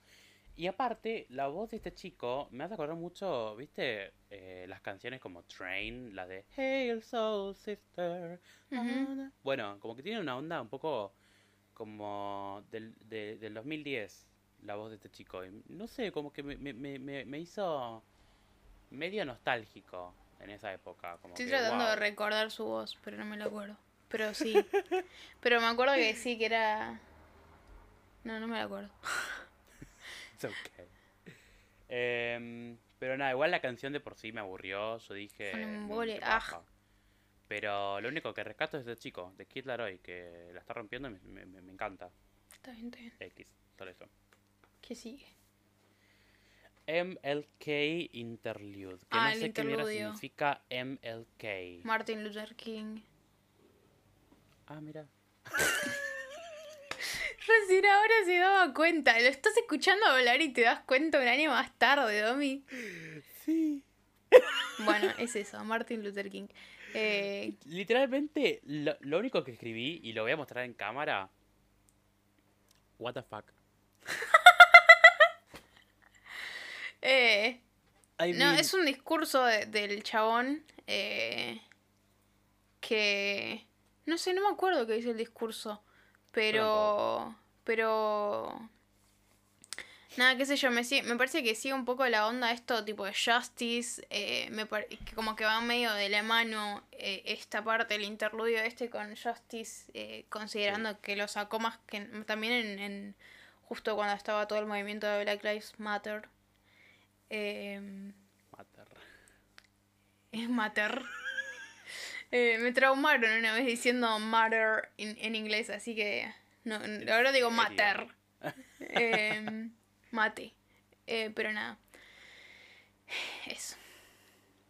Y aparte, la voz de este chico me hace acordar mucho, ¿viste? Eh, las canciones como Train, la de Hail Soul Sister. Bueno, como que tiene una onda un poco como del, de- del 2010, la voz de este chico. Y no sé, como que me, me, me, hizo medio nostálgico en esa época. Como Estoy que, tratando de recordar su voz, pero no me la acuerdo. Pero sí. pero me acuerdo que sí, que era. No, no me acuerdo. [laughs] It's okay. Em, pero nada, igual la canción de por sí me aburrió. Yo dije. "Mm, qué ah". paja". Pero lo único que rescato es este chico, de Kid Laroi, que la está rompiendo y me, me- me encanta. Está bien, está bien. X, solo eso. ¿Qué sigue? MLK Interlude. Que Ah, no sé qué significa MLK. Martin Luther King. Ah, mira. [laughs] Recién ahora se daba cuenta. Lo estás escuchando hablar y te das cuenta un año más tarde, Domi. Sí. Bueno, es eso, Martin Luther King. Eh, Literalmente, lo, lo único que escribí, y lo voy a mostrar en cámara. What the fuck. [laughs] eh, I no, es un discurso de- del chabón eh, que... No sé, no me acuerdo qué dice el discurso. Pero... Pero... Nada, qué sé yo, me, sigue- me parece que sigue un poco la onda esto tipo de Justice, eh, me que como que va medio de la mano eh, esta parte, el interludio este con Justice, eh, considerando que lo sacó más que también en, en- justo cuando estaba todo el movimiento de Black Lives Matter. Eh, Mater. es mater. Eh, me traumaron una vez diciendo matter en, en inglés, así que no, ¿En ahora digo mater. [laughs] Eh, mate. Eh, pero nada. Eso.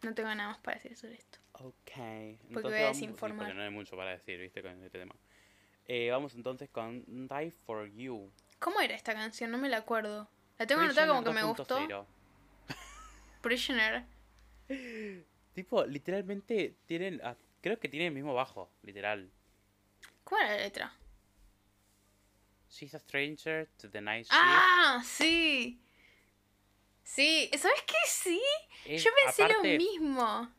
No tengo nada más para decir sobre esto. Ok. Porque entonces voy a vamos- sí, desinformar. porque no hay mucho para decir, ¿viste? Con este tema. Eh, vamos entonces con Die for You. ¿Cómo era esta canción? No me la acuerdo. La tengo anotada como que me gustó. Prisoner 2.0. [laughs] Prisoner. Tipo, literalmente tienen. Creo que tienen el mismo bajo, literal. ¿Cómo era la letra? She's a stranger to the night shift. ¡Ah! Sí. Sí. ¿Sabes qué? Sí. Es- Yo pensé lo mismo.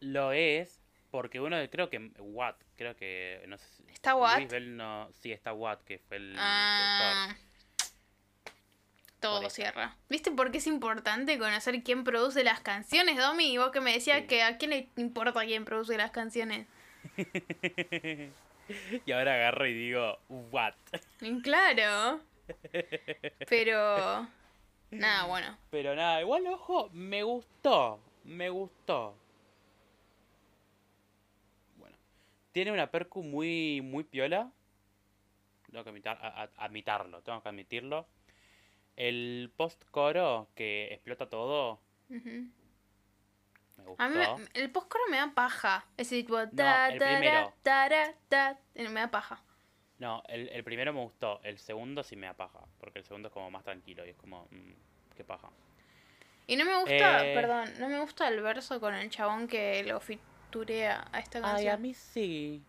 Lo es porque uno, de- creo que Watt, creo que, no sé. ¿Está Watt? No, sí, está Watt, que fue el Ah, productor. Todo cierra. ¿Viste por qué es importante conocer quién produce las canciones, Domi? Y vos que me decías Sí. que a quién le importa quién produce las canciones. [laughs] y ahora agarro y digo, What? Y Claro. Pero... [laughs] Nada, bueno. Pero nada, igual, ojo, me gustó, me gustó. Bueno, tiene una percu muy, muy piola. Tengo que admitar- a- a- admitirlo, tengo que admitirlo. El post-coro que explota todo, me gustó. A mí me- el postcoro me da paja. Ese tipo... el ta, ta, primero. ta, ta, ta, me da paja. No, el, el primero me gustó, el segundo sí me da paja, porque el segundo es como más tranquilo y es como, mm, qué paja. Y no me gusta, Eh. perdón, no me gusta el verso con el chabón que lo fiturea a esta canción. Ay, a mí sí.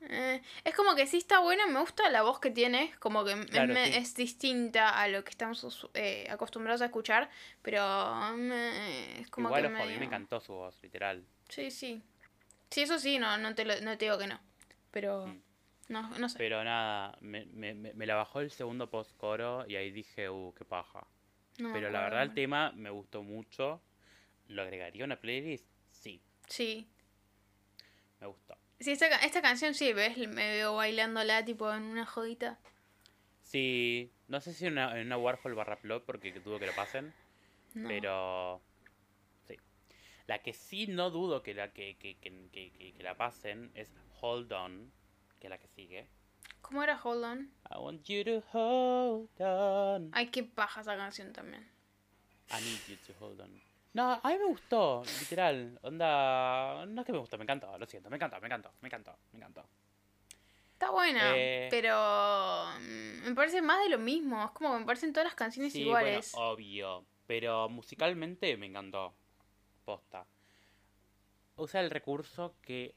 Eh, es como que sí está buena, me gusta la voz que tiene, como que es Claro, me- sí. es distinta a lo que estamos eh, acostumbrados a escuchar, pero mm, es como Igual, que ojo, a mí medio- me encantó su voz, literal. Sí, sí. Sí, eso sí, no, no, te, lo- no te digo que no. Pero Mm. no, no sé. Pero nada, me, me, me- me la bajó el segundo post-coro y ahí dije, uh, qué paja. no me Pero la verdad el tema me gustó mucho. ¿Lo agregaría a una playlist? Sí, Sí. me gustó. Sí, esta, esta canción sí, ¿ves? Me veo bailándola tipo en una jodita. Sí, no sé si en una, en una Warhol barra plot porque dudo que lo pasen, No. pero sí. La que sí no dudo que la que, que, que, que- que- que la pasen es Hold On, que es la que sigue. ¿Cómo era Hold On? I want you to hold on. Ay, qué paja esa canción también. I need you to hold on. No, a mí me gustó, literal. Onda. No es que me gustó, me encantó, lo siento, me encantó, me encantó, me encantó, me encantó. Está buena, Eh. pero mm, me parece más de lo mismo. Es como que me parecen todas las canciones Sí, iguales. bueno, obvio. Pero musicalmente me encantó. Posta. Usa el recurso que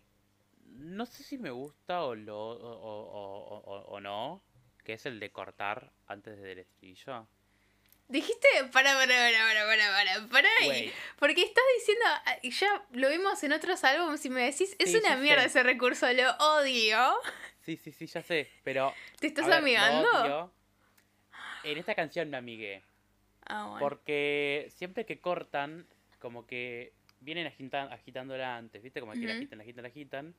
no sé si me gusta o lo o, o- o- o- o no. Que es el de cortar antes del estribillo. Dijiste, para, para, para, para, para, para, para ahí. Porque estás diciendo, ah, y ya lo vimos en otros álbumes y me decís, es Sí, una mierda sé. ese recurso, lo odio. Sí, sí, sí, ya sé. Pero. ¿Te estás ver, lo amigando? odio. En esta canción me amigué. Ah, bueno. Porque siempre que cortan, como que vienen agitan- agitándola antes, ¿viste? Como que la agitan, la agitan, la agitan.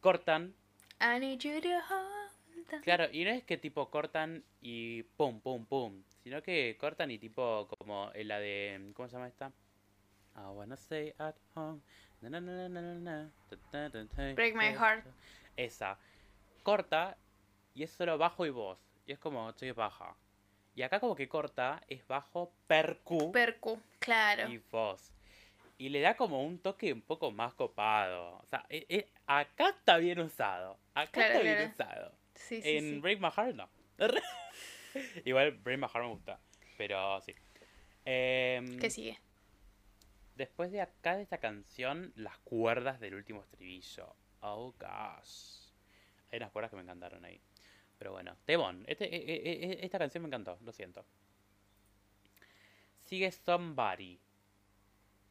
Cortan, I need you to hold claro, y no es que tipo cortan y pum, pum, pum. Sino que cortan y tipo como en la de. ¿Cómo se llama esta? I wanna stay at home. na, na, na, Break my heart. Esa. Corta y es solo bajo y voz. Y es como, estoy baja. Y acá como que corta, es bajo, percu Percu, claro. y voz. Y le da como un toque un poco más copado. O sea, e- e- acá está bien usado. Acá Claro, está bien usado. Sí, sí, en sí. Break My Heart no. [laughs] Igual Break My Heart me gusta. Pero sí. Em, ¿Qué sigue? después de acá de esta canción, las cuerdas del último estribillo. Oh gosh. Hay unas cuerdas que me encantaron ahí. Pero bueno, Tebon. Este, e- e- e- esta canción me encantó, lo siento. Sigue Somebody.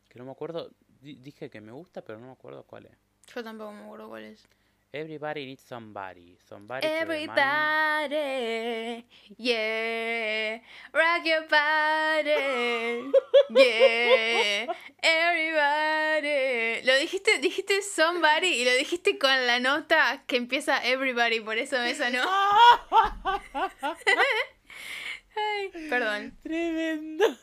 Que no me acuerdo. di- dije que me gusta, pero no me acuerdo cuál es. Yo tampoco me acuerdo cuál es. Everybody needs somebody. Somebody Everybody, yeah, rock your body, yeah, everybody. Lo dijiste, dijiste somebody y lo dijiste con la nota que empieza everybody, por eso me sonó. Ay, perdón. Tremendo.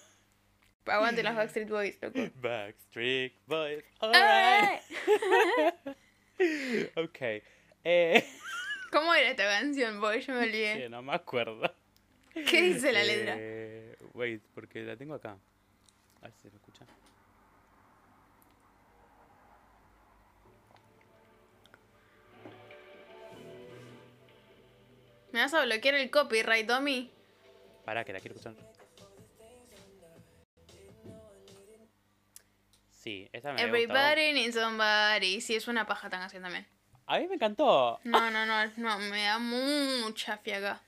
Aguante los Backstreet Boys, loco. Backstreet Boys. Alright. Alright. [laughs] [laughs] ok. Eh, [laughs] ¿Cómo era esta canción, boy? Yo me olvidé. que no me acuerdo. ¿Qué dice la letra? Eh, wait, porque la tengo acá. A ver si se lo escucha. ¿Me vas a bloquear el copyright, Tommy? Pará, que la quiero escuchar. Sí, esa me. Everybody needs somebody. Sí, es una paja esta canción también. A mí me encantó. No, no, no, no, me da mucha fiaca.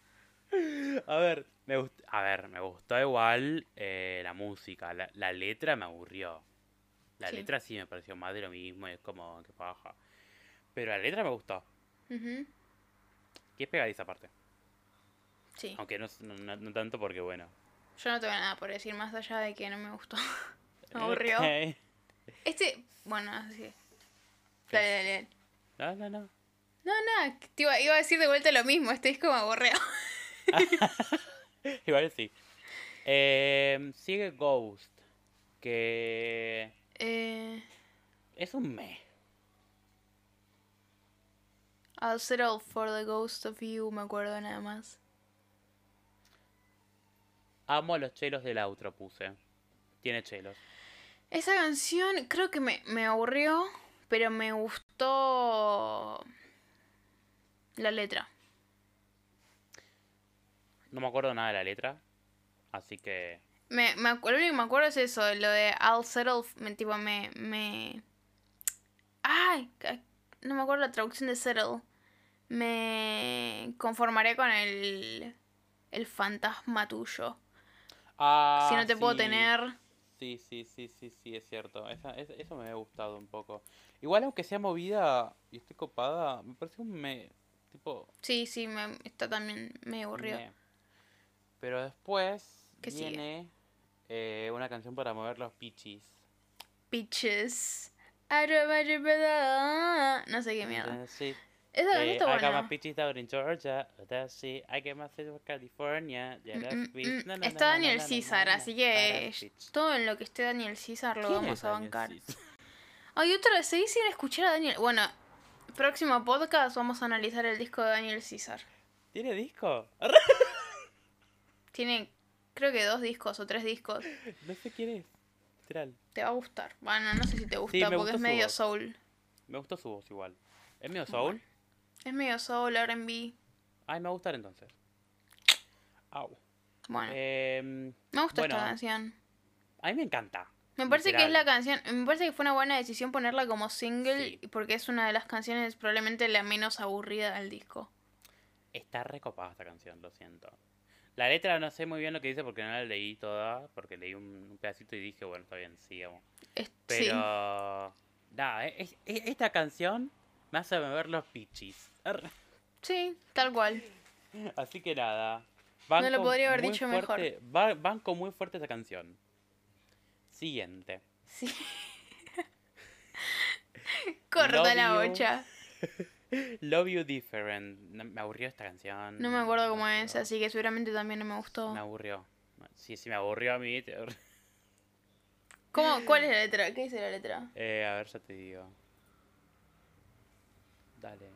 A ver, me gust- a ver, me gustó igual eh, la música. La, la letra me aburrió. La Sí. letra sí me pareció más de lo mismo, es como que baja. Pero la letra me gustó. Que es pegadiza aparte. Sí. Aunque no, no, no- no tanto porque bueno. Yo no tengo nada por decir más allá de que no me gustó. [laughs] Me aburrió. Ok. Este, bueno, así. Dale, dale, dale. No, no, no. No, nada, te iba, iba a decir de vuelta lo mismo, este disco me aburrió. [laughs] Igual sí. Eh, sigue Ghost. Que Eh, es un me. I'll settle for the ghost of you, me acuerdo nada más. Amo los chelos del outro, puse. Tiene chelos. Esa canción creo que me, me aburrió, pero me gustó la letra. No me acuerdo nada de la letra. Así que. Me, me, lo único que me acuerdo es eso, lo de I'll settle, me, tipo, me, me... Ay, no me acuerdo la traducción de settle. Me conformaré con el, el fantasma tuyo. Ah, si no te puedo tener... Sí, sí, sí, sí, sí, es cierto. Esa- es- eso me ha gustado un poco. Igual, aunque sea movida y esté copada, me parece un me. Tipo. Sí, sí, me, está también me aburrido. me. Pero después ¿Qué sigue? viene eh, una canción para mover los pichis. Bitches. Arroba, No sé qué mierda. It. Esa canción Eh, está I got my buena. peaches in Georgia. That's it. I get my fish from California. Yeah, Mm, that's mm, mm. Está Daniel César, así que todo en lo que esté Daniel César lo ¿Quién vamos a bancar. César? Ay, otra vez, seguí sin escuchar a Daniel. Bueno, próximo podcast vamos a analizar el disco de Daniel César. ¿Tiene disco? [laughs] Tiene, creo que dos discos o tres discos. [laughs] No sé quién es. Literal. Te va a gustar. Bueno, no sé si te gusta porque es medio voz. soul. Me gustó su voz igual. ¿Es medio soul? Es medio soul, R&B. Ay, me va a gustar entonces. Au. Bueno, Em, me gusta bueno, esta canción. a mí me encanta. Me parece que es la canción, me parece que fue una buena decisión ponerla como single Sí. porque es una de las canciones probablemente la menos aburrida del disco. Está recopada esta canción, lo siento. La letra no sé muy bien lo que dice porque no la leí toda, porque leí un, pedacito y dije, bueno, está bien, sigamos. Es- Pero... Nada, eh, es- es- esta canción me hace mover los pichis. Sí, tal cual. Así que nada. No lo podría haber dicho mejor. fuerte- ba- banco muy fuerte esta canción. Siguiente. Sí. [laughs] Corta la bocha. [laughs] Love You Different. Me aburrió esta canción. No me acuerdo cómo me es, así que seguramente también no me gustó. Me aburrió. Sí, sí, me aburrió a mí. te- ¿Cómo, [laughs] ¿Cuál es la letra? ¿Qué dice la letra? Eh, a ver, ya te digo. Dale,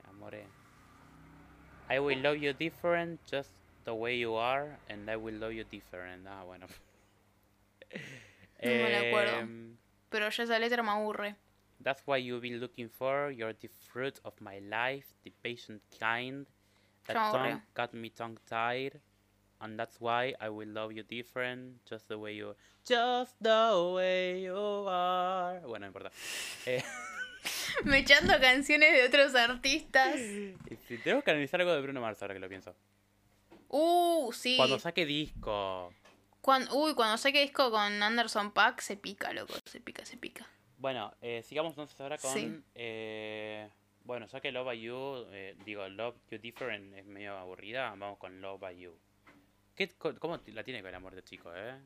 I will love you different, just the way you are, and I will love you different. Ah, bueno. [laughs] No me la acuerdo. Pero ya esa letra me aburre. That's why you've been looking for. You're the fruit of my life, the patient kind. That Ya song got me tongue tied. And that's why I will love you different, just the way you are Just the way you are. Bueno, no importa. Eh, [laughs] [laughs] Me echando canciones de otros artistas. si tengo que analizar algo de Bruno Mars ahora que lo pienso. Uh, sí. Cuando saque disco. Cuan- uy, cuando saque disco con Anderson Pack se pica, loco. Se pica, se pica. Bueno, eh, sigamos entonces ahora con. Sí. eh, bueno, ya que Love by You, eh, digo, Love You Different es medio aburrida, vamos con Love by You. ¿Qué, ¿Cómo la tiene con el amor de chico, eh?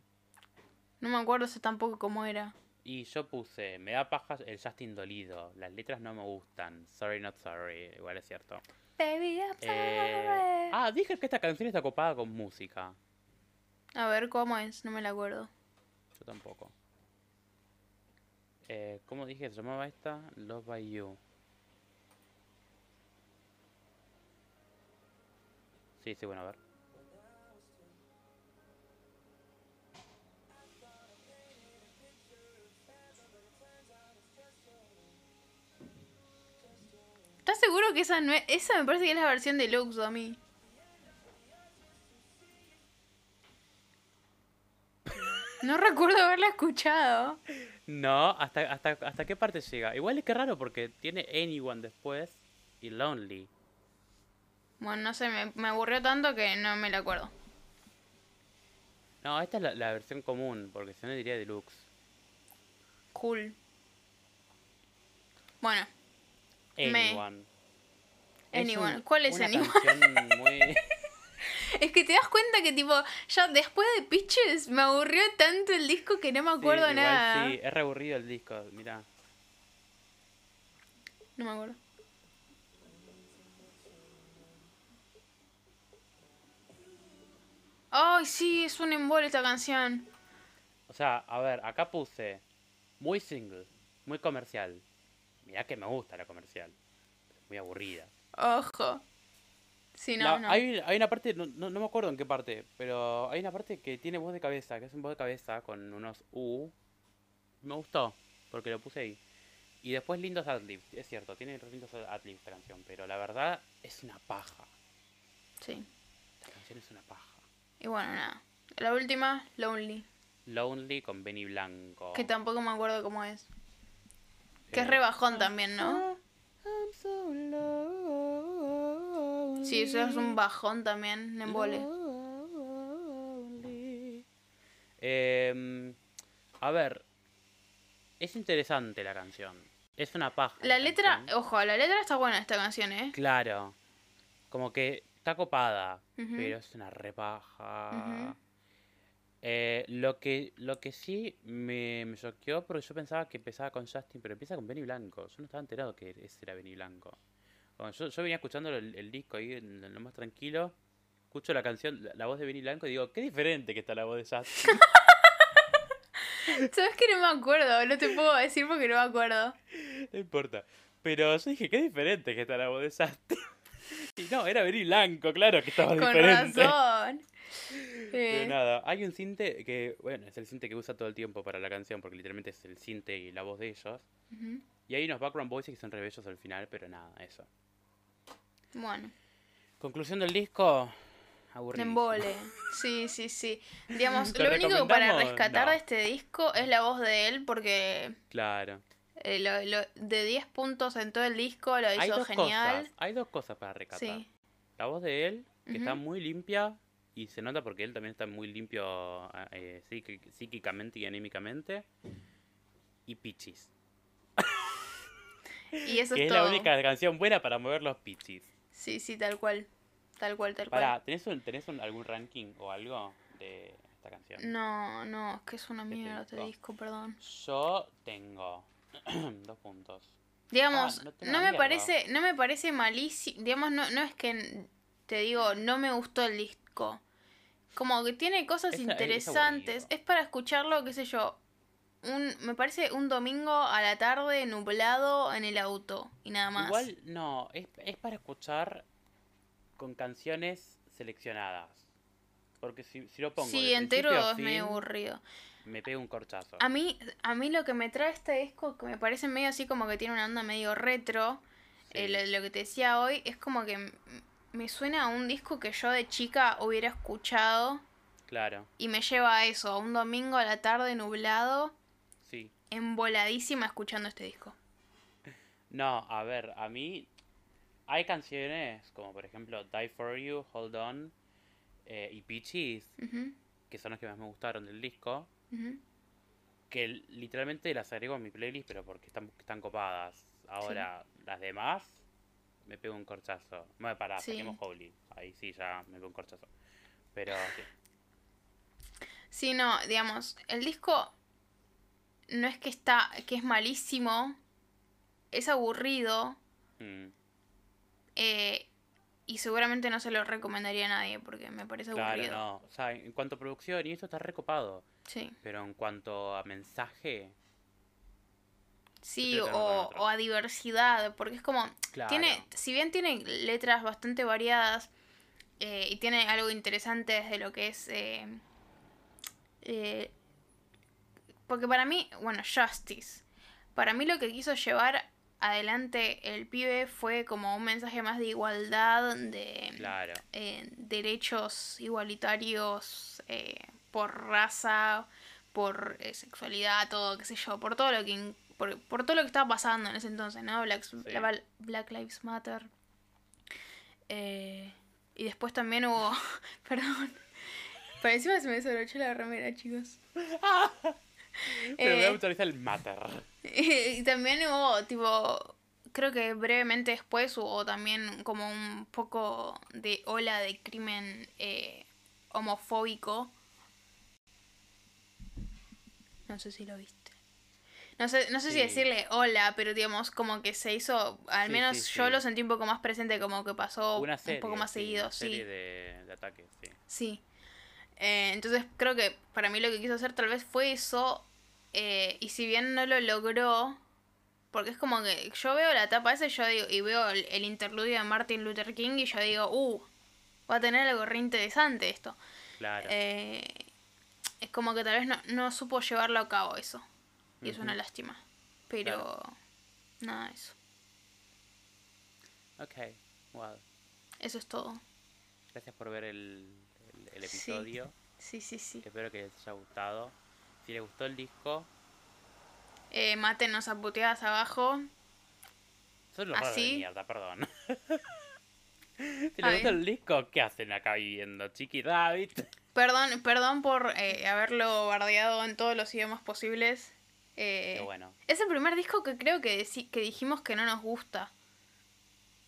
No me acuerdo ese tampoco cómo era. Y yo puse, me da paja el Justin dolido, las letras no me gustan, sorry not sorry, igual es cierto. Baby, I'm Eh, ah, dije que esta canción está copada con música, A ver, ¿cómo es? No me la acuerdo. yo tampoco. Eh, ¿Cómo dije? ¿Se llamaba esta? Love by You. Sí, sí, bueno, a ver. ¿Estás seguro que esa no es? Esa me parece que es la versión deluxe a mí. No recuerdo haberla escuchado. No, ¿hasta, hasta, ¿hasta qué parte llega? Igual es que raro porque tiene Anyone después y Lonely. Bueno, no sé, me, me aburrió tanto que no me la acuerdo. No, esta es la, la versión común, porque si no diría deluxe. Cool. Bueno, Me- Anyone. Es Anyone. ¿Cuál es una Anyone? canción muy... [laughs] es que te das cuenta que tipo, ya después de Pitches me aburrió tanto el disco que no me acuerdo Sí, igual nada. Sí, es re aburrido el disco, mirá. No me acuerdo. Ay, sí, es un embole esta canción. O sea, a ver, acá puse muy single, muy comercial. Mirá que me gusta la comercial. Muy aburrida. Ojo. Sí, no, La- no. Hay, hay una parte, no, no, no me acuerdo en qué parte, pero hay una parte que tiene voz de cabeza, que es un voz de cabeza con unos U. Me gustó, porque lo puse ahí. Y después lindos adlibs, es cierto, tiene lindos adlibs esta canción, pero la verdad es una paja. Sí. Esta canción es una paja. Y bueno, nada. La última, Lonely. Lonely con Benny Blanco. Que tampoco me acuerdo cómo es. Que es Eh, re bajón también, ¿no? Lonely. Sí, eso es un bajón también. Lonely. Em, a ver, es interesante la canción. Es una paja. La letra, canción. ojo, la letra está buena esta canción, ¿eh? Claro. Como que está copada, pero es una repaja. Eh, lo que lo que sí me, me choqueó porque yo pensaba que empezaba con Justin, pero empieza con Benny Blanco. Yo no estaba enterado que ese era Benny Blanco. Bueno, yo, yo venía escuchando el, el disco ahí en lo más tranquilo. Escucho la canción, la, la voz de Benny Blanco y digo, qué diferente que está la voz de Justin. [laughs] [laughs] ¿Sabes que no me acuerdo? No te puedo decir porque no me acuerdo. no importa. Pero yo dije, qué diferente que está la voz de Justin. [laughs] y no, era Benny Blanco, claro que estaba Con diferente. razón. Pero nada, hay un cinte que, bueno, es el cinte que usa todo el tiempo para la canción, porque literalmente es el cinte y la voz de ellos. ujú. Y hay unos background voices que son re bellos al final, pero nada, eso. Bueno, Conclusión del disco, aburrido. embole. Sí, sí, sí. Digamos, [laughs] ¿Lo único para rescatar No. de este disco es la voz de él porque Claro. eh, lo- lo- de 10 puntos en todo el disco lo Hay hizo dos genial. cosas, hay dos cosas para rescatar. Sí. La voz de él, que está Ujú. muy limpia, y se nota porque él también está muy limpio eh, psíqui- psíquicamente y anímicamente. Y Pichis, Y eso que es es la única canción buena para mover los Pichis. Sí, sí, tal cual. Tal cual, tal cual. ¿tenés, un, ¿tenés un- algún ranking o algo de esta canción? No, no, es que es una mierda este disco. perdón. Yo tengo [clears throat] dos puntos. Digamos, Ah, no me mierda. parece, no me parece malísimo. Digamos, no, no es que te digo, no me gustó el disco. Como que tiene cosas Es- es interesantes. Es, para escucharlo, qué sé yo. Un, me parece un domingo a la tarde nublado en el auto y nada más. Igual no, es, es para escuchar con canciones seleccionadas. Porque si, si lo pongo sí, entero es medio aburrido. me pega un corchazo. A mí, a mí lo que me trae este disco, que me parece medio así como que tiene una onda medio retro, Sí. eh, lo, lo que te decía hoy, es como que me suena a un disco que yo de chica hubiera escuchado Claro, y me lleva a eso, a un domingo a la tarde nublado, sí. emboladísima escuchando este disco. No, a ver, a mí hay canciones como por ejemplo Die For You, Hold On eh, y Peaches, Ujú, que son las que más me gustaron del disco, que literalmente las agrego a mi playlist, pero porque están, están copadas. Ahora, las demás, me pego un corchazo. Bueno, para, Sí. saquemos Holy. Ahí sí ya me pego un corchazo. Pero sí. Sí, no, digamos, el disco no es que está, que es malísimo, es aburrido, Mm, eh, y seguramente no se lo recomendaría a nadie porque me parece claro, aburrido. no. O sea, en cuanto a producción y esto está recopado. Sí. Pero en cuanto a mensaje, Sí, o, o a diversidad, porque es como, claro. tiene, si bien tiene letras bastante variadas eh, y tiene algo interesante desde lo que es, eh, eh, porque para mí, bueno, Justice, para mí lo que quiso llevar adelante el pibe fue como un mensaje más de igualdad, de Claro. eh, derechos igualitarios eh, por raza, por eh, sexualidad, todo, qué sé yo, por todo lo que por, por todo lo que estaba pasando en ese entonces, ¿no? Black, la Val- Black Lives Matter. Eh, y después también hubo, [laughs] perdón, por encima se me desabrochó la remera, chicos. [laughs] Pero me Eh, autoriza el matter. [laughs] y también hubo, tipo, creo que brevemente después hubo también como un poco de ola de crimen eh, homofóbico. No sé si lo viste. No sé, no sé si decirle hola, pero digamos como que se hizo, al Sí, menos sí, yo lo sentí un poco más presente, como que pasó Una serie. un poco más seguido, una serie de, de ataques, sí. Sí. Eh, entonces creo que para mí lo que quiso hacer tal vez fue eso. eh, y si bien no lo logró, porque es como que yo veo la tapa esa y yo digo, y veo el, el interludio de Martin Luther King y yo digo, uh, va a tener algo re interesante esto. Claro. Eh, es como que tal vez no, no supo llevarlo a cabo eso. Y es una lástima. Pero nada, eso. Ok, well. Eso es todo. Gracias por ver el, el- episodio. Sí, sí, sí. Espero que les haya gustado. Si les gustó el disco, Eh, mátenos a puteadas abajo. son los raros de ¿Así? mierda, perdón. [laughs] si les gustó bien. el disco, ¿qué hacen acá viviendo? Chiqui David. Perdón, perdón por eh, haberlo bardeado en todos los idiomas posibles. Eh, Qué bueno. Es el primer disco que creo que, que dijimos que no nos gusta.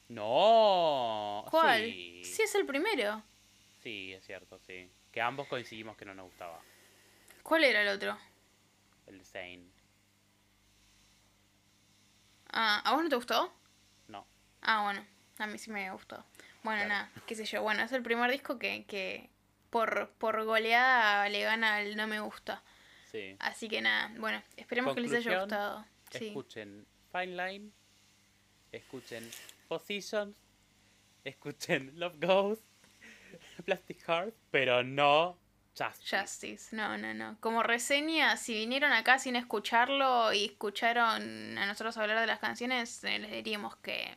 No. ¿Cuál? Sí. Sí, es el primero. Sí, es cierto, sí. Que ambos coincidimos que no nos gustaba. ¿Cuál era el otro? El Zane. Ah, ¿A vos no te gustó? No. Ah, bueno, a mí sí me gustó. Bueno, Claro. nada, qué sé yo. Bueno, es el primer disco que, que por, por goleada le gana al no me gusta. Sí. Así que nada, bueno, esperemos que les haya gustado. Sí. Escuchen Fine Line. Escuchen Positions. Escuchen Love Goes. [laughs] Plastic Heart. Pero no Justice. Justice, no, no, no. Como reseña, si vinieron acá sin escucharlo y escucharon a nosotros hablar de las canciones, eh, les diríamos que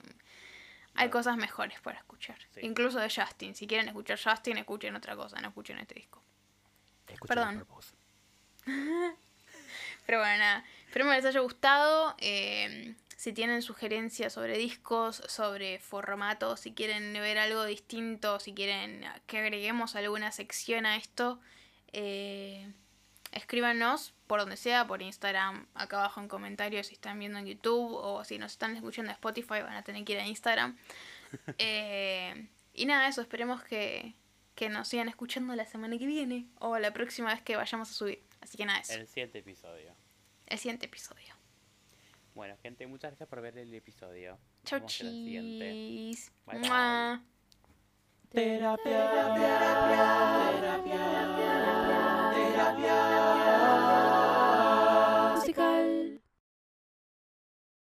hay cosas mejores para escuchar. Sí. Incluso de Justin. Si quieren escuchar Justin, escuchen otra cosa, no escuchen este disco. Escuchen Perdón. [laughs] Pero bueno, nada. Espero que les haya gustado. eh, si tienen sugerencias sobre discos, sobre formatos, si quieren ver algo distinto, si quieren que agreguemos alguna sección a esto, eh, escríbanos por donde sea, por Instagram, acá abajo en comentarios si están viendo en YouTube o si nos están escuchando en Spotify van a tener que ir a Instagram. [laughs] Eh, y nada, eso, esperemos que, que nos sigan escuchando la semana que viene o la próxima vez que vayamos a subir. Así que nada, eso El siguiente episodio. el siguiente episodio. Bueno, gente, muchas gracias por ver el episodio. Chau, chis. Bye, bye. Mua. Terapia, terapia, terapia, terapia.